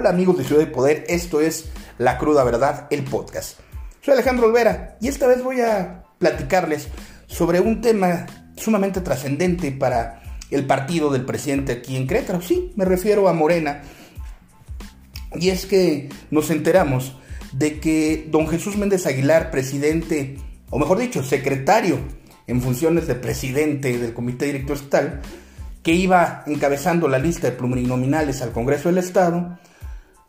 Hola amigos de Ciudad de Poder, esto es La Cruda Verdad, el podcast. Soy Alejandro Olvera y esta vez voy a platicarles sobre un tema sumamente trascendente para el partido del presidente aquí en Querétaro. Sí, me refiero a Morena. Y es que nos enteramos de que don Jesús Méndez Aguilar, presidente, o mejor dicho, secretario en funciones de presidente del Comité Director Estatal, que iba encabezando la lista de plurinominales al Congreso del Estado,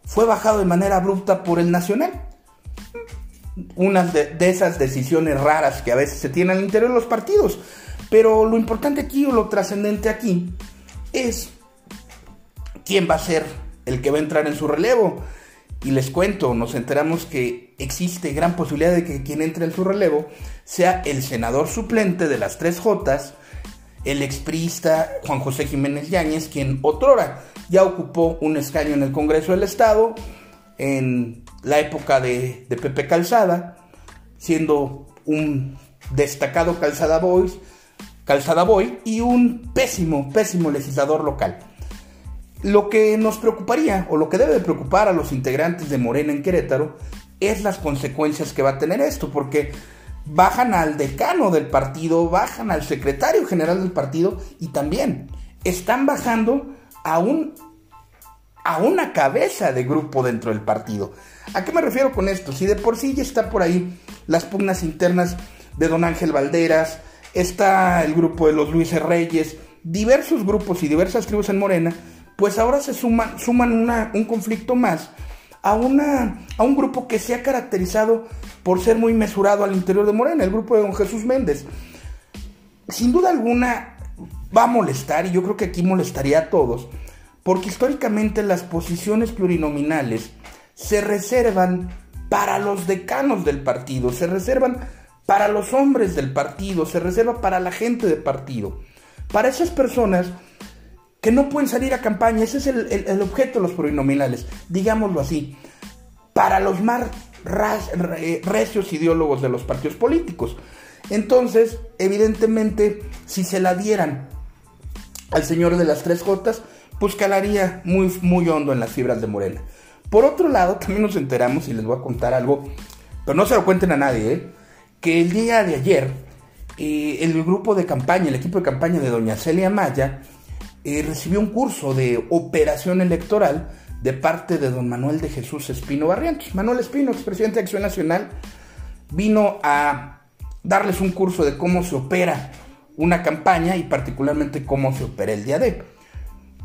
fue bajado de manera abrupta por el Nacional. Una de, esas decisiones raras que a veces se tienen al interior de los partidos. Pero lo importante aquí o lo trascendente aquí es quién va a ser el que va a entrar en su relevo. Y les cuento, nos enteramos que existe gran posibilidad de que quien entre en su relevo sea el senador suplente de las tres Jotas, el expriista Juan José Jiménez Yáñez, quien otrora ya ocupó un escaño en el Congreso del Estado en la época de, Pepe Calzada, siendo un destacado Calzada Calzada Boy y un pésimo, pésimo legislador local. Lo que nos preocuparía, o lo que debe preocupar a los integrantes de Morena en Querétaro, es las consecuencias que va a tener esto, porque bajan al decano del partido, bajan al secretario general del partido y también están bajando a un a una cabeza de grupo dentro del partido. ¿A qué me refiero con esto? Si de por sí ya está por ahí las pugnas internas de don Ángel Valderas, está el grupo de los Luis Reyes, diversos grupos y diversas tribus en Morena, pues ahora se suman, suman un conflicto más a, una, a un grupo que se ha caracterizado por ser muy mesurado al interior de Morena, el grupo de don Jesús Méndez. Sin duda alguna va a molestar, y yo creo que aquí molestaría a todos, porque históricamente las posiciones plurinominales se reservan para los decanos del partido, se reservan para los hombres del partido, se reserva para la gente del partido, para esas personas que no pueden salir a campaña, ese es el, objeto de los plurinominales, digámoslo así, para los más recios ideólogos de los partidos políticos. Entonces, evidentemente, si se la dieran al señor de las tres Jotas, pues calaría muy, muy hondo en las fibras de Morena. Por otro lado, también nos enteramos, y les voy a contar algo, pero no se lo cuenten a nadie, ¿eh? que el día de ayer, eh, el grupo de campaña, el equipo de campaña de doña Celia Maya, eh, recibió un curso de operación electoral de parte de don Manuel de Jesús Espino Barrientos. Manuel Espino, expresidente de Acción Nacional, vino a darles un curso de cómo se opera una campaña y particularmente cómo se opera el día de.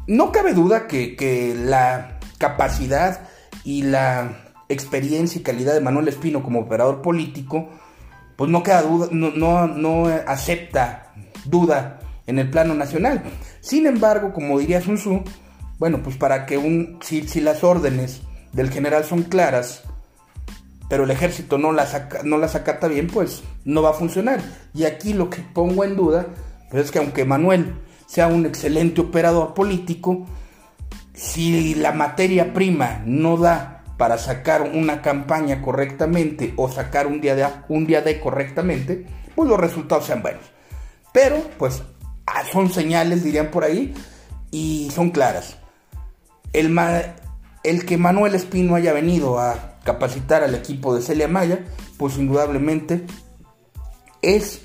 No cabe duda que, la capacidad y la experiencia y calidad de Manuel Espino como operador político, pues no queda duda, no, no, acepta duda en el plano nacional. Sin embargo, como diría Sun bueno, pues para que un, si, si las órdenes del general son claras, pero el ejército no las, no las acata bien, pues no va a funcionar. Y aquí lo que pongo en duda pues es que aunque Manuel sea un excelente operador político, si la materia prima no da para sacar una campaña correctamente o sacar un día de, un día de correctamente, pues los resultados sean buenos. Pero, pues, ah, son señales, dirían por ahí, y son claras. El, el que Manuel Espino haya venido a capacitar al equipo de Celia Maya, pues indudablemente es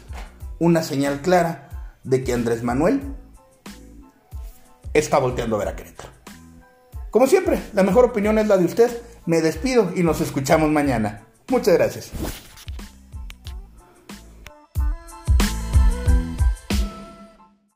una señal clara de que Andrés Manuel está volteando a ver a Querétaro. Como siempre, la mejor opinión es la de usted. Me despido y nos escuchamos mañana. Muchas gracias.